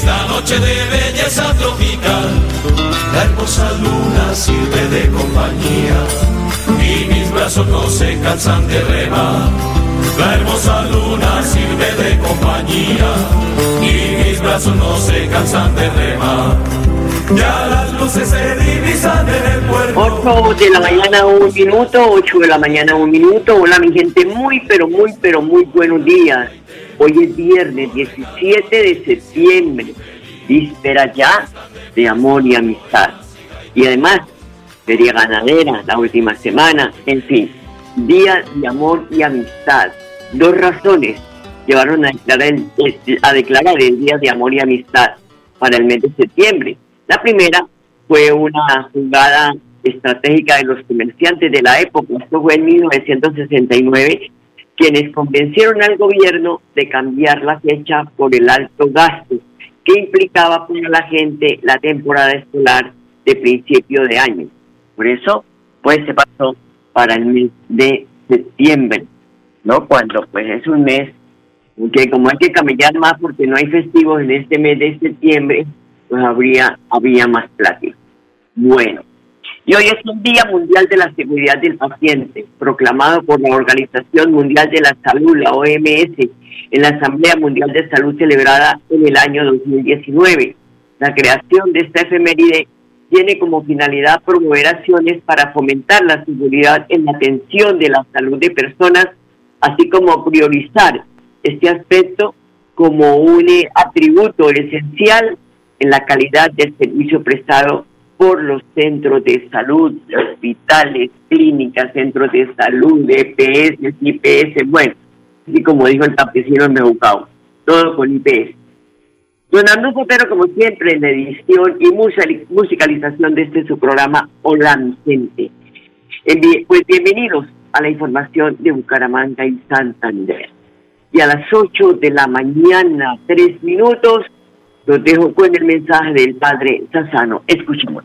esta noche de belleza tropical, la hermosa luna sirve de compañía. Y mis brazos no se cansan de remar. La hermosa luna sirve de compañía. Y mis brazos no se cansan de remar. Ya las luces se divisan en el puerto. 8 de la mañana, un minuto, 8 de la mañana, un minuto. Hola, mi gente, muy, pero muy, pero muy buenos días. Hoy es viernes 17 de septiembre, víspera ya de amor y amistad. Y además, feria ganadera, la última semana, en fin, día de amor y amistad. Dos razones llevaron a declarar el, a declarar el día de amor y amistad para el mes de septiembre. La primera fue una jugada estratégica de los comerciantes de la época, esto fue en 1969, quienes convencieron al gobierno de cambiar la fecha por el alto gasto que implicaba para la gente la temporada escolar de principio de año. Por eso, pues se pasó para el mes de septiembre, ¿no? Cuando pues es un mes que como hay que camellar más porque no hay festivos en este mes de septiembre, pues habría, había más plática. Bueno, y hoy es un Día Mundial de la Seguridad del Paciente, proclamado por la Organización Mundial de la Salud, la OMS, en la Asamblea Mundial de Salud celebrada en el año 2019. La creación de esta efeméride tiene como finalidad promover acciones para fomentar la seguridad en la atención de la salud de personas, así como priorizar este aspecto como un eh, atributo esencial en la calidad del servicio prestado por los centros de salud, hospitales, clínicas, centros de salud, EPS, IPS, bueno, así como dijo el campesino en Mejucao, todo con IPS. Don Arnulfo Otero, como siempre, en la edición y musicalización de este su programa Hola. Envi- Pues bienvenidos a la información de Bucaramanga y Santander. Y a las 8 de la mañana, tres minutos, dejo con el mensaje del Padre Sassano. Escuchemos.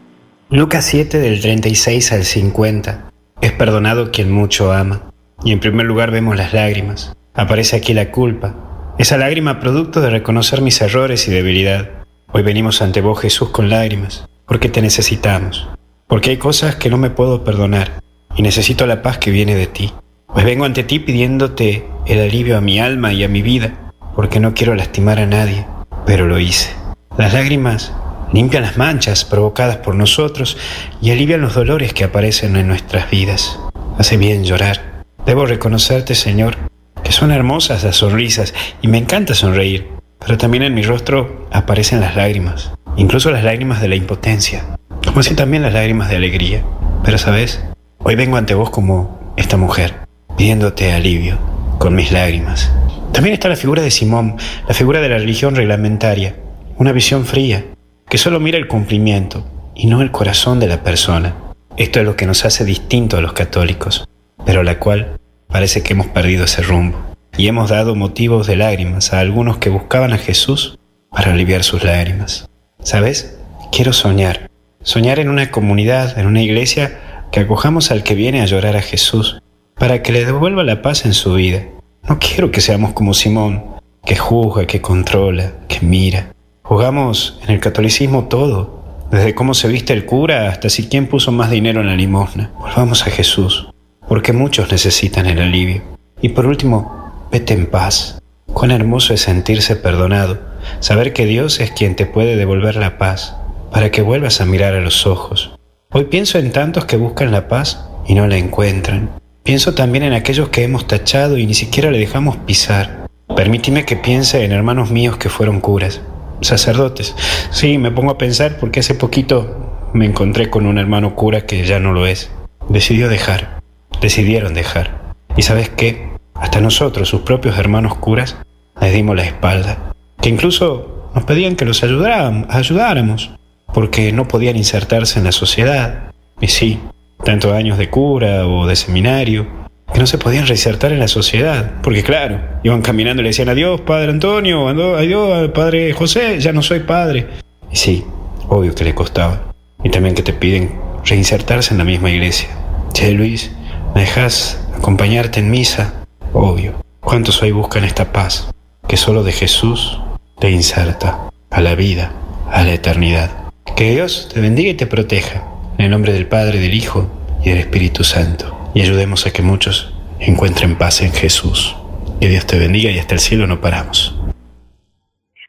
Lucas 7 del 36 al 50. Es perdonado quien mucho ama. Y en primer lugar vemos las lágrimas. Aparece aquí la culpa. Esa lágrima producto de reconocer mis errores y debilidad. Hoy venimos ante vos Jesús con lágrimas, porque te necesitamos. Porque hay cosas que no me puedo perdonar y necesito la paz que viene de ti. Pues vengo ante ti pidiéndote el alivio a mi alma y a mi vida, porque no quiero lastimar a nadie, pero lo hice. Las lágrimas limpian las manchas provocadas por nosotros y alivian los dolores que aparecen en nuestras vidas. Hace bien llorar. Debo reconocerte, Señor, que son hermosas las sonrisas y me encanta sonreír, pero también en mi rostro aparecen las lágrimas, incluso las lágrimas de la impotencia, como así también las lágrimas de alegría. Pero sabes, hoy vengo ante vos como esta mujer, pidiéndote alivio con mis lágrimas. También está la figura de Simón, la figura de la religión reglamentaria, una visión fría, que solo mira el cumplimiento y no el corazón de la persona. Esto es lo que nos hace distinto a los católicos, pero la cual parece que hemos perdido ese rumbo y hemos dado motivos de lágrimas a algunos que buscaban a Jesús para aliviar sus lágrimas. ¿Sabes? Quiero soñar, soñar en una comunidad, en una iglesia, que acojamos al que viene a llorar a Jesús, para que le devuelva la paz en su vida. No quiero que seamos como Simón, que juzga, que controla, que mira. Jugamos en el catolicismo todo, desde cómo se viste el cura hasta si quién puso más dinero en la limosna. Volvamos a Jesús, porque muchos necesitan el alivio. Y por último, vete en paz. Cuán hermoso es sentirse perdonado, saber que Dios es quien te puede devolver la paz, para que vuelvas a mirar a los ojos. Hoy pienso en tantos que buscan la paz y no la encuentran. Pienso también en aquellos que hemos tachado y ni siquiera le dejamos pisar. Permíteme que piense en hermanos míos que fueron curas, sacerdotes. Sí, me pongo a pensar porque hace poquito me encontré con un hermano cura que ya no lo es. Decidió dejar, decidieron dejar. Y sabes qué, hasta nosotros, sus propios hermanos curas, les dimos la espalda. Que incluso nos pedían que los ayudáramos, porque no podían insertarse en la sociedad. Y sí, tantos años de cura o de seminario, que no se podían reinsertar en la sociedad, porque claro, iban caminando y le decían adiós, Padre Antonio, adiós, Padre José, ya no soy padre. Y sí, obvio que le costaba. Y también que te piden reinsertarse en la misma iglesia. Che, Luis, ¿me dejas acompañarte en misa? Obvio. ¿Cuántos hoy buscan esta paz que solo de Jesús te inserta a la vida, a la eternidad? Que Dios te bendiga y te proteja. En el nombre del Padre, del Hijo y del Espíritu Santo y ayudemos a que muchos encuentren paz en Jesús. Que Dios te bendiga y hasta el cielo no paramos.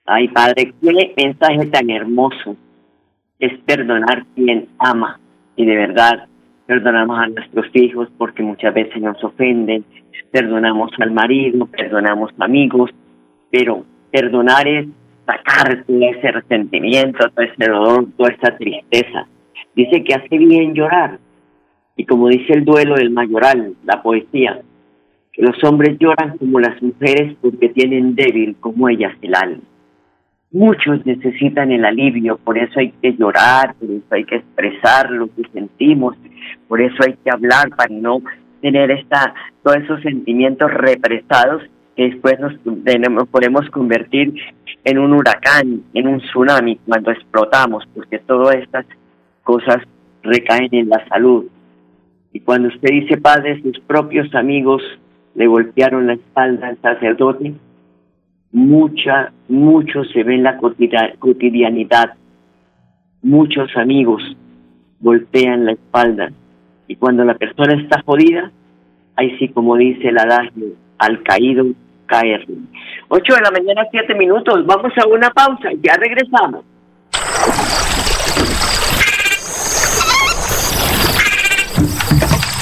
Ay, Padre, qué mensaje tan hermoso es perdonar quien ama. Y de verdad, perdonamos a nuestros hijos porque muchas veces nos ofenden, perdonamos al marido, perdonamos amigos, pero perdonar es sacar todo ese resentimiento, todo ese dolor, toda esa tristeza. Dice que hace bien llorar, y como dice el duelo del mayoral, la poesía, que los hombres lloran como las mujeres porque tienen débil como ellas el alma. Muchos necesitan el alivio, por eso hay que llorar, por eso hay que expresar lo que sentimos, por eso hay que hablar para no tener esta, todos esos sentimientos represados que después nos, podemos convertir en un huracán, en un tsunami cuando explotamos, porque todas estas cosas recaen en la salud, y cuando usted dice, padre, sus propios amigos le golpearon la espalda al sacerdote, mucha, mucho se ve en la cotidianidad. Muchos amigos golpean la espalda. Y cuando la persona está jodida, ahí sí, como dice el adagio, al caído caer. Ocho de la mañana, siete minutos. Vamos a una pausa. Ya regresamos.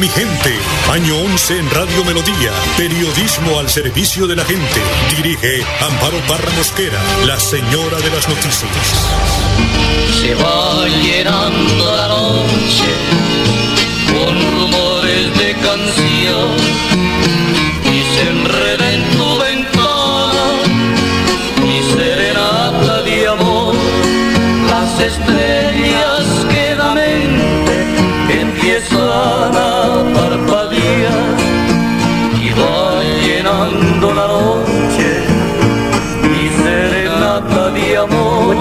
Mi gente. Año 11 en Radio Melodía. Periodismo al servicio de la gente. Dirige Amparo Parra Mosquera, la señora de las noticias se va llenando la noche con rumores de canción y se enreda en tu ventana mi serenata de amor las estrellas llenando la noche mi serenata de amor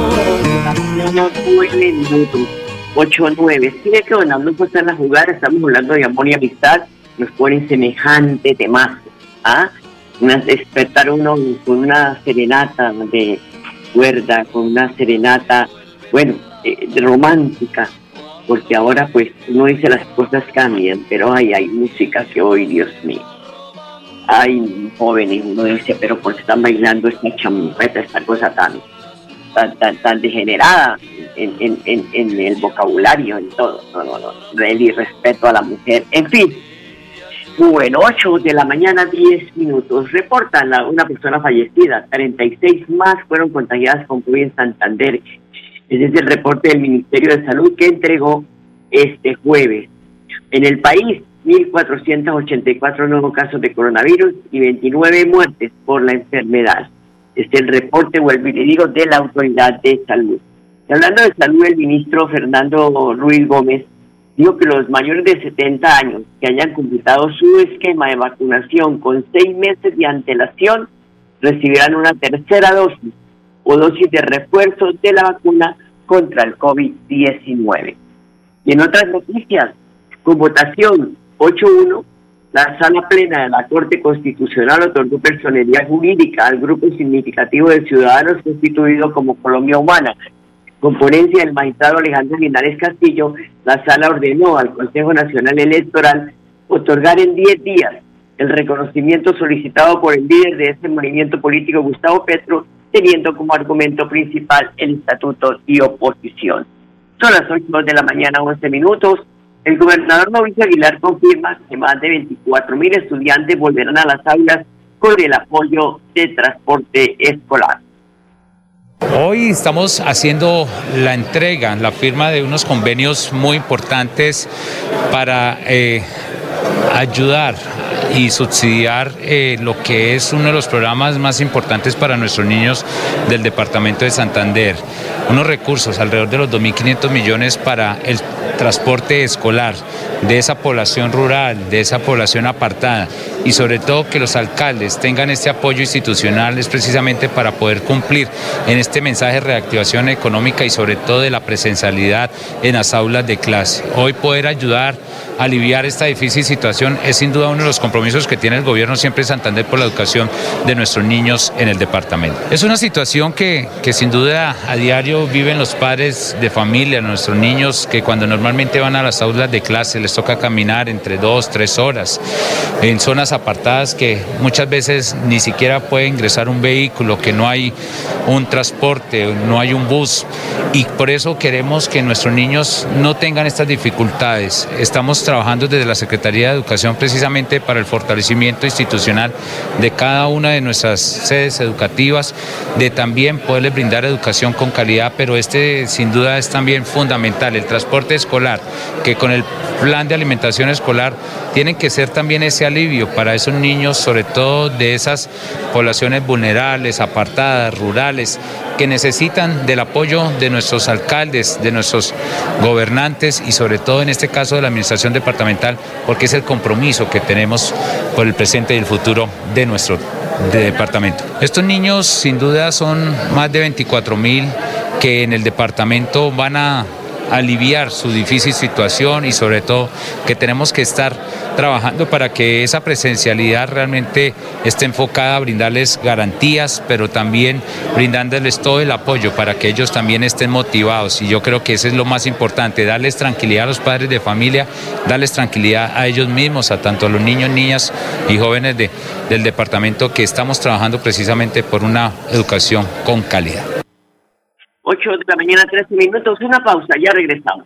muy minutos, 8 9. Sigue que donando pues en la jugar, estamos hablando de amor y amistad, nos ponen semejante temazo. ¿ah? Una, despertar uno con una serenata de cuerda, con una serenata, bueno, eh, romántica, porque ahora pues uno dice las cosas cambian, pero hay, hay música que hoy, Dios mío. Hay jóvenes, uno dice, pero ¿por qué están bailando esta champeta, esta cosa tan, tan, tan, degenerada en, el vocabulario, en todo? No, no, no, el irrespeto a la mujer, en fin. Bueno, 8 de la mañana, 10 minutos. Reportan a una persona fallecida, 36 más fueron contagiadas con COVID en Santander. Ese es el reporte del Ministerio de Salud que entregó este jueves. En el país, 1.484 nuevos casos de coronavirus y 29 muertes por la enfermedad. Este es el reporte, vuelvo y le digo, de la Autoridad de Salud. Y hablando de salud, el ministro Fernando Ruiz Gómez dijo que los mayores de 70 años que hayan completado su esquema de vacunación con seis meses de antelación recibirán una tercera dosis o dosis de refuerzo de la vacuna contra el COVID-19. Y en otras noticias, con votación 8-1, la sala plena de la Corte Constitucional otorgó personalidad jurídica al grupo significativo de ciudadanos constituido como Colombia Humana. Con ponencia del magistrado Alejandro Linares Castillo, la sala ordenó al Consejo Nacional Electoral otorgar en 10 días el reconocimiento solicitado por el líder de este movimiento político, Gustavo Petro, teniendo como argumento principal el estatuto y oposición. Son las 8 de la mañana, 11 minutos. El gobernador Mauricio Aguilar confirma que más de 24 mil estudiantes volverán a las aulas con el apoyo de transporte escolar. Hoy estamos haciendo la entrega, la firma de unos convenios muy importantes para eh, ayudar y subsidiar eh, lo que es uno de los programas más importantes para nuestros niños del departamento de Santander. Unos recursos, alrededor de los 2.500 millones para el transporte escolar de esa población rural, de esa población apartada y sobre todo que los alcaldes tengan este apoyo institucional es precisamente para poder cumplir en este mensaje de reactivación económica y sobre todo de la presencialidad en las aulas de clase. Hoy poder ayudar aliviar esta difícil situación es sin duda uno de los compromisos que tiene el gobierno siempre de Santander por la educación de nuestros niños en el departamento. Es una situación que, que sin duda a diario viven los padres de familia, nuestros niños que cuando normalmente van a las aulas de clase les toca caminar entre dos, tres horas en zonas apartadas que muchas veces ni siquiera puede ingresar un vehículo, que no hay un transporte, no hay un bus y por eso queremos que nuestros niños no tengan estas dificultades. Estamos trabajando desde la Secretaría de Educación precisamente para el fortalecimiento institucional de cada una de nuestras sedes educativas, de también poderles brindar educación con calidad, pero este sin duda es también fundamental, el transporte escolar, que con el plan de alimentación escolar tienen que ser también ese alivio para esos niños, sobre todo de esas poblaciones vulnerables, apartadas, rurales, que necesitan del apoyo de nuestros alcaldes, de nuestros gobernantes y sobre todo en este caso de la administración departamental, porque es el compromiso que tenemos por el presente y el futuro de nuestro departamento. Estos niños sin duda son más de 24 mil que en el departamento van a aliviar su difícil situación y sobre todo que tenemos que estar trabajando para que esa presencialidad realmente esté enfocada a brindarles garantías, pero también brindándoles todo el apoyo para que ellos también estén motivados. Y yo creo que eso es lo más importante, darles tranquilidad a los padres de familia, darles tranquilidad a ellos mismos, a tanto a los niños, niñas y jóvenes de, del departamento que estamos trabajando precisamente por una educación con calidad. 8 de la mañana, 13 minutos. Una pausa, ya regresamos.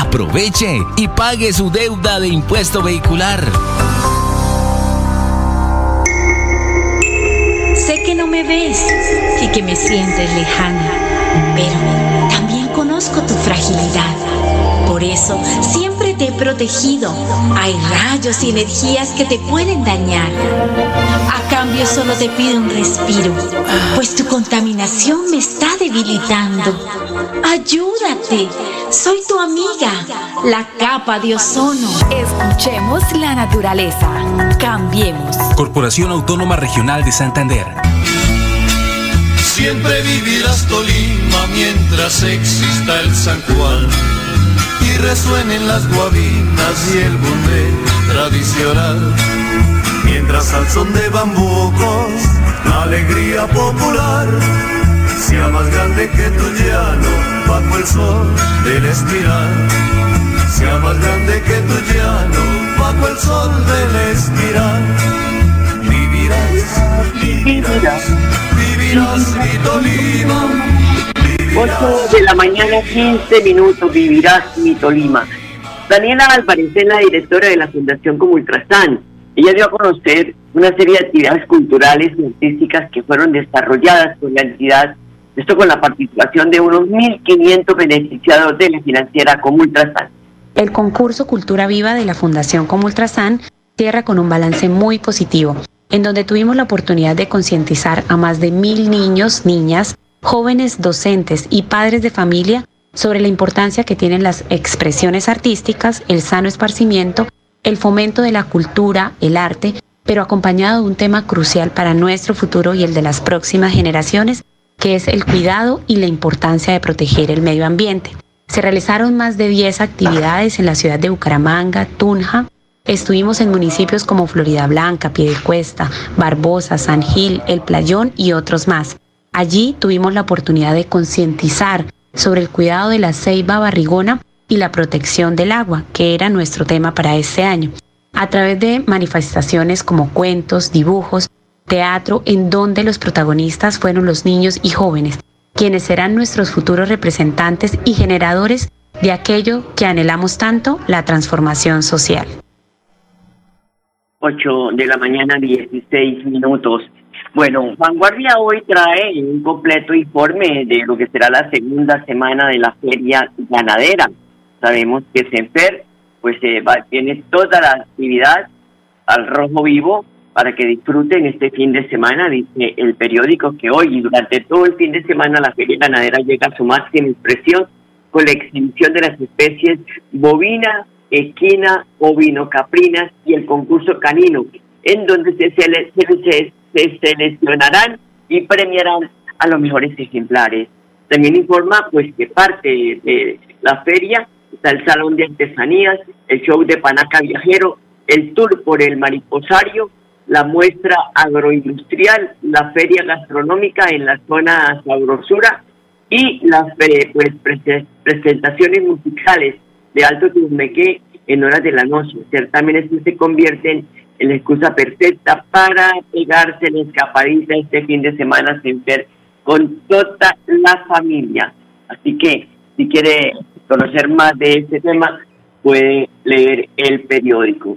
Aproveche y pague su deuda de impuesto vehicular. Sé que no me ves y que me sientes lejana, pero también conozco tu fragilidad. Por eso siempre te he protegido. Hay rayos y energías que te pueden dañar. A cambio solo te pido un respiro, pues tu contaminación me está debilitando. Ayúdate, soy tu amiga, la capa de ozono. Escuchemos la naturaleza. Cambiemos. Corporación Autónoma Regional de Santander. Siempre vivirás Tolima mientras exista el San Juan y resuenen las guabinas y el bunde tradicional. Mientras al son de bambucos, la alegría popular sea más grande que tu llano bajo el sol del espiral. Sea más grande que tu llano bajo el sol del espiral. Vivirás, vivirás, vivirás mi Tolima. 8 de la mañana, 15 minutos, vivirás mi Tolima. Daniela Álvarez es la directora de la Fundación como Ultrasan. Ella dio a conocer una serie de actividades culturales y artísticas que fueron desarrolladas por la entidad, esto con la participación de unos 1.500 beneficiados de la financiera como Ultrasan. El concurso Cultura Viva de la Fundación como Ultrasan cierra con un balance muy positivo, en donde tuvimos la oportunidad de concientizar a más de mil niños, niñas, jóvenes docentes y padres de familia sobre la importancia que tienen las expresiones artísticas, el sano esparcimiento, el fomento de la cultura, el arte, pero acompañado de un tema crucial para nuestro futuro y el de las próximas generaciones, que es el cuidado y la importancia de proteger el medio ambiente. Se realizaron más de 10 actividades en la ciudad de Bucaramanga, Tunja. Estuvimos en municipios como Florida Blanca, Piedecuesta, Barbosa, San Gil, El Playón y otros más. Allí tuvimos la oportunidad de concientizar sobre el cuidado de la ceiba barrigona y la protección del agua, que era nuestro tema para este año, a través de manifestaciones como cuentos, dibujos, teatro, en donde los protagonistas fueron los niños y jóvenes, quienes serán nuestros futuros representantes y generadores de aquello que anhelamos tanto, la transformación social. 8 de la mañana, 16 minutos. Bueno, Vanguardia hoy trae un completo informe de lo que será la segunda semana de la feria ganadera. Sabemos que Senfer pues eh, va, tiene toda la actividad al rojo vivo para que disfruten este fin de semana, dice el periódico que hoy y durante todo el fin de semana la feria ganadera llega a su máxima expresión con la exhibición de las especies bovina, equina, ovino-caprinas y el concurso canino, en donde se, se, se seleccionarán y premiarán a los mejores ejemplares. También informa pues que parte de la feria está el Salón de Artesanías, el show de Panaca Viajero, el tour por el Mariposario, la muestra agroindustrial, la feria gastronómica en la zona Sabrosura y las pues, presentaciones musicales de Alto Tuzmeque en horas de la noche. Certámenes que se convierten en la excusa perfecta para pegarse en escapadita este fin de semana sin ver con toda la familia. Así que si quiere conocer más de este tema, puede leer el periódico.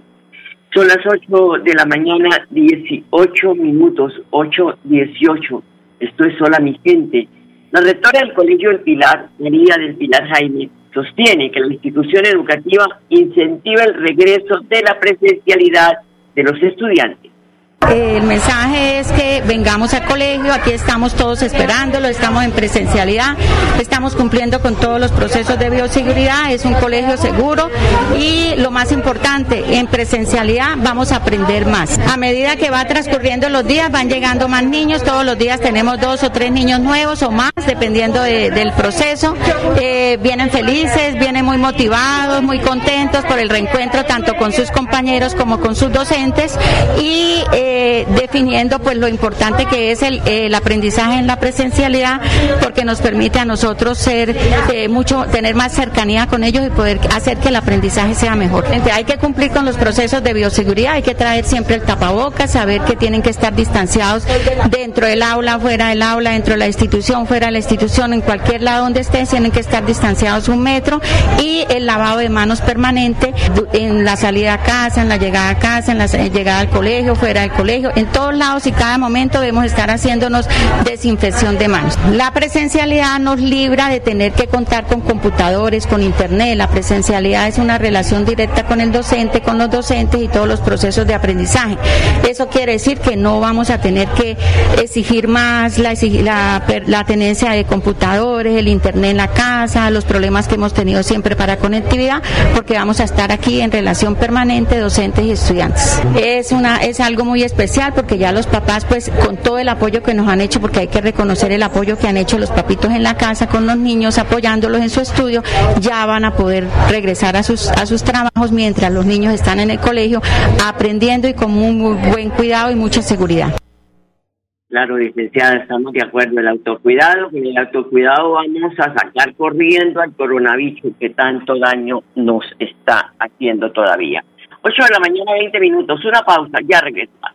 Son las 8 de la mañana, 18 minutos, 8.18. Esto es sola mi gente. La rectora del Colegio del Pilar, María del Pilar Jaime, sostiene que la institución educativa incentiva el regreso de la presencialidad de los estudiantes. El mensaje es que vengamos al colegio, aquí estamos todos esperándolo, estamos en presencialidad, estamos cumpliendo con todos los procesos de bioseguridad, es un colegio seguro y lo más importante, en presencialidad vamos a aprender más. A medida que va transcurriendo los días, van llegando más niños, todos los días tenemos dos o tres niños nuevos o más, dependiendo del proceso. Eh, vienen felices, vienen muy motivados, muy contentos por el reencuentro tanto con sus compañeros como con sus docentes y eh, definiendo pues lo importante que es el, aprendizaje en la presencialidad porque nos permite a nosotros ser eh, mucho tener más cercanía con ellos y poder hacer que el aprendizaje sea mejor. hay que cumplir con los procesos de bioseguridad, hay que traer siempre el tapabocas, saber que tienen que estar distanciados dentro del aula, fuera del aula, dentro de la institución, fuera de la institución, en cualquier lado donde estén, tienen que estar distanciados un metro y el lavado de manos permanente en la salida a casa, en la llegada a casa, en la llegada al colegio, fuera del colegio, en todos lados y cada momento debemos estar haciéndonos desinfección de manos. La presencialidad nos libra de tener que contar con computadores, con internet. La presencialidad es una relación directa con el docente, con los docentes y todos los procesos de aprendizaje. Eso quiere decir que no vamos a tener que exigir más la, la, la tenencia de computadores, el internet en la casa, los problemas que hemos tenido siempre para conectividad, porque vamos a estar aquí en relación permanente docentes y estudiantes. Es, una, es algo muy especial porque ya los papás, pues con todo el apoyo que nos han hecho, porque hay que reconocer el apoyo que han hecho los papitos en la casa con los niños, apoyándolos en su estudio, ya van a poder regresar a sus, a sus trabajos mientras los niños están en el colegio aprendiendo y con muy buen cuidado y mucha seguridad. Claro, licenciada, estamos de acuerdo. El autocuidado, con el autocuidado vamos a sacar corriendo al coronavirus que tanto daño nos está haciendo todavía. 8 de la mañana, 20 minutos, una pausa, ya regresamos.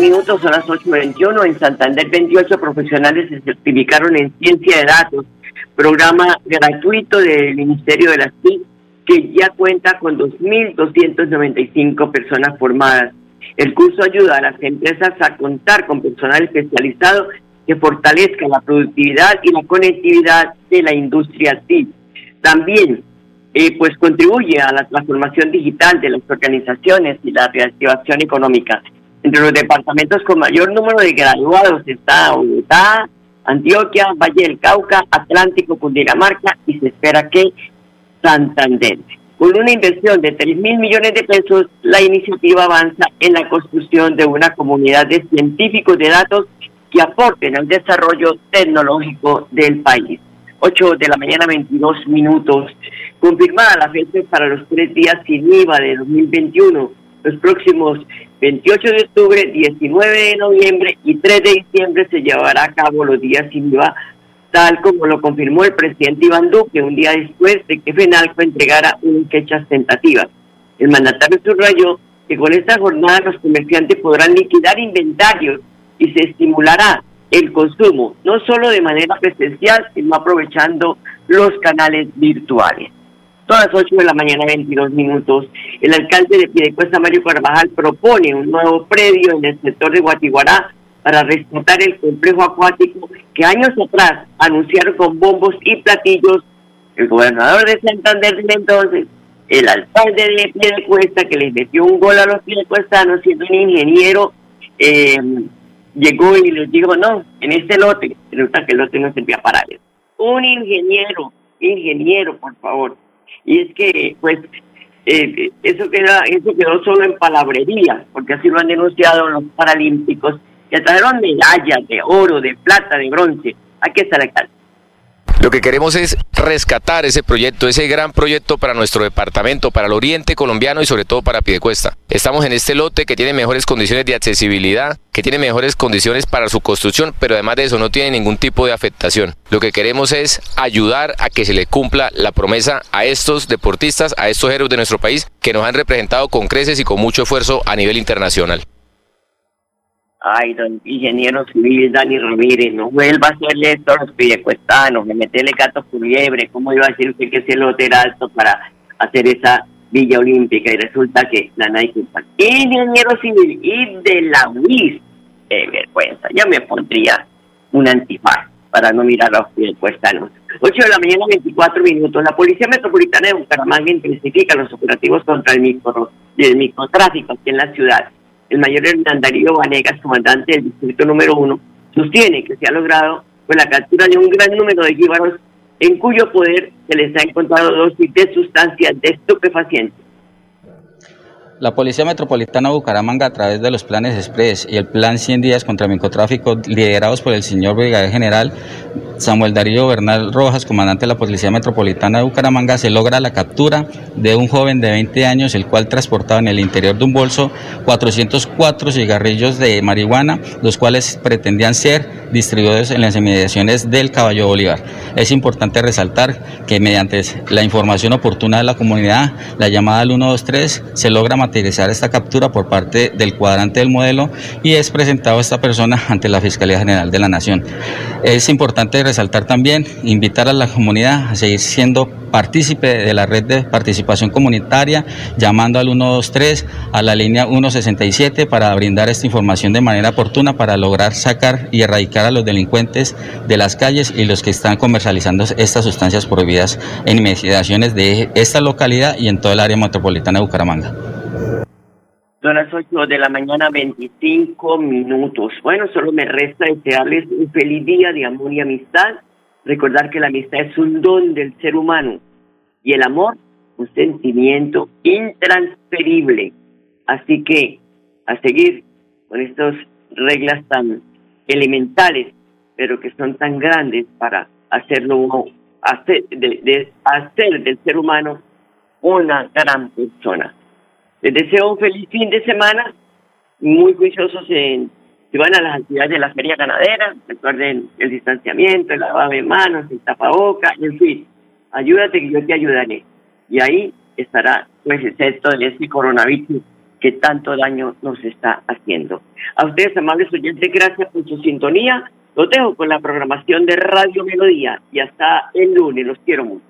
Minutos, son las 8.21. En Santander, 28 profesionales se certificaron en ciencia de datos, programa gratuito del Ministerio de las TIC, que ya cuenta con 2.295 personas formadas. El curso ayuda a las empresas a contar con personal especializado que fortalezca la productividad y la conectividad de la industria TIC. También eh, pues contribuye a la transformación digital de las organizaciones y la reactivación económica. Entre los departamentos con mayor número de graduados está Bogotá, Antioquia, Valle del Cauca, Atlántico, Cundinamarca y se espera que Santander. Con una inversión de 3 mil millones de pesos, la iniciativa avanza en la construcción de una comunidad de científicos de datos que aporten al desarrollo tecnológico del país. 8 de la mañana, 22 minutos. Confirmada la fecha para los tres días sin IVA de 2021 los próximos 28 de octubre, 19 de noviembre y 3 de diciembre se llevará a cabo los días sin IVA, tal como lo confirmó el presidente Iván Duque un día después de que FENALCO entregara un fechas tentativas. El mandatario subrayó que con esta jornada los comerciantes podrán liquidar inventarios y se estimulará el consumo, no solo de manera presencial, sino aprovechando los canales virtuales. Todas las 8 de la mañana, 22 minutos, el alcalde de Piedecuesta, Mario Carvajal, propone un nuevo predio en el sector de Guatiguará para rescatar el complejo acuático que años atrás anunciaron con bombos y platillos el gobernador de Santander de entonces, el alcalde de Piedecuesta, que les metió un gol a los piedecuestanos siendo un ingeniero, eh, llegó y les dijo, no, en este lote, resulta que el lote no servía para eso. Un ingeniero, ingeniero, por favor, y es que, pues, eh, eso, queda, eso quedó solo en palabrería, porque así lo han denunciado los paralímpicos, que trajeron medallas de oro, de plata, de bronce. Aquí está la. Lo que queremos es rescatar ese proyecto, ese gran proyecto para nuestro departamento, para el oriente colombiano y sobre todo para Piedecuesta. Estamos en este lote que tiene mejores condiciones de accesibilidad, que tiene mejores condiciones para su construcción, pero además de eso no tiene ningún tipo de afectación. Lo que queremos es ayudar a que se le cumpla la promesa a estos deportistas, a estos héroes de nuestro país que nos han representado con creces y con mucho esfuerzo a nivel internacional. Ay, don ingeniero civil Dani Ramírez, no vuelva a hacerle esto a los pidecuestanos, me metele gato por liebre, ¿cómo iba a decir usted que ese lote era alto para hacer esa Villa Olímpica? Y resulta que la Nike ingeniero civil y de la UIS, qué vergüenza, ya me pondría un antifaz para no mirar a los pidecuestanos. 8 de la mañana, 24 minutos. La Policía Metropolitana de Bucaramanga intensifica los operativos contra el, micro, el microtráfico aquí en la ciudad el mayor Hernán Darío Vanegas, comandante del distrito número uno, sostiene que se ha logrado con la captura de un gran número de jíbaros en cuyo poder se les ha encontrado dosis de sustancias de estupefacientes. La Policía Metropolitana de Bucaramanga, a través de los planes Express y el Plan 100 días contra el microtráfico, liderados por el señor Brigadier General Samuel Darío Bernal Rojas, comandante de la Policía Metropolitana de Bucaramanga, se logra la captura de un joven de 20 años, el cual transportaba en el interior de un bolso 404 cigarrillos de marihuana, los cuales pretendían ser distribuidos en las inmediaciones del Caballo Bolívar. Es importante resaltar que mediante la información oportuna de la comunidad, la llamada al 123, se logra materializar esta captura por parte del cuadrante del modelo y es presentado esta persona ante la Fiscalía General de la Nación. Es importante resaltar también, invitar a la comunidad a seguir siendo partícipe de la red de participación comunitaria, llamando al 123, a la línea 167 para brindar esta información de manera oportuna para lograr sacar y erradicar a los delincuentes de las calles y los que están comercializando estas sustancias prohibidas en inmediaciones de esta localidad y en todo el área metropolitana de Bucaramanga. Son las 8 de la mañana, 25 minutos. Bueno, solo me resta desearles un feliz día de amor y amistad. Recordar que la amistad es un don del ser humano y el amor un sentimiento intransferible. Así que a seguir con estas reglas tan elementales, pero que son tan grandes para hacerlo hacer, de hacer del ser humano una gran persona. Les deseo un feliz fin de semana, muy juiciosos en si van a las actividades de la feria ganadera, recuerden el distanciamiento, el lavado de manos, el tapaboca, en fin, ayúdate que yo te ayudaré. Y ahí estará pues el texto de este coronavirus que tanto daño nos está haciendo. A ustedes, amables oyentes, gracias por su sintonía. Los dejo con la programación de Radio Melodía y hasta el lunes. Los quiero mucho.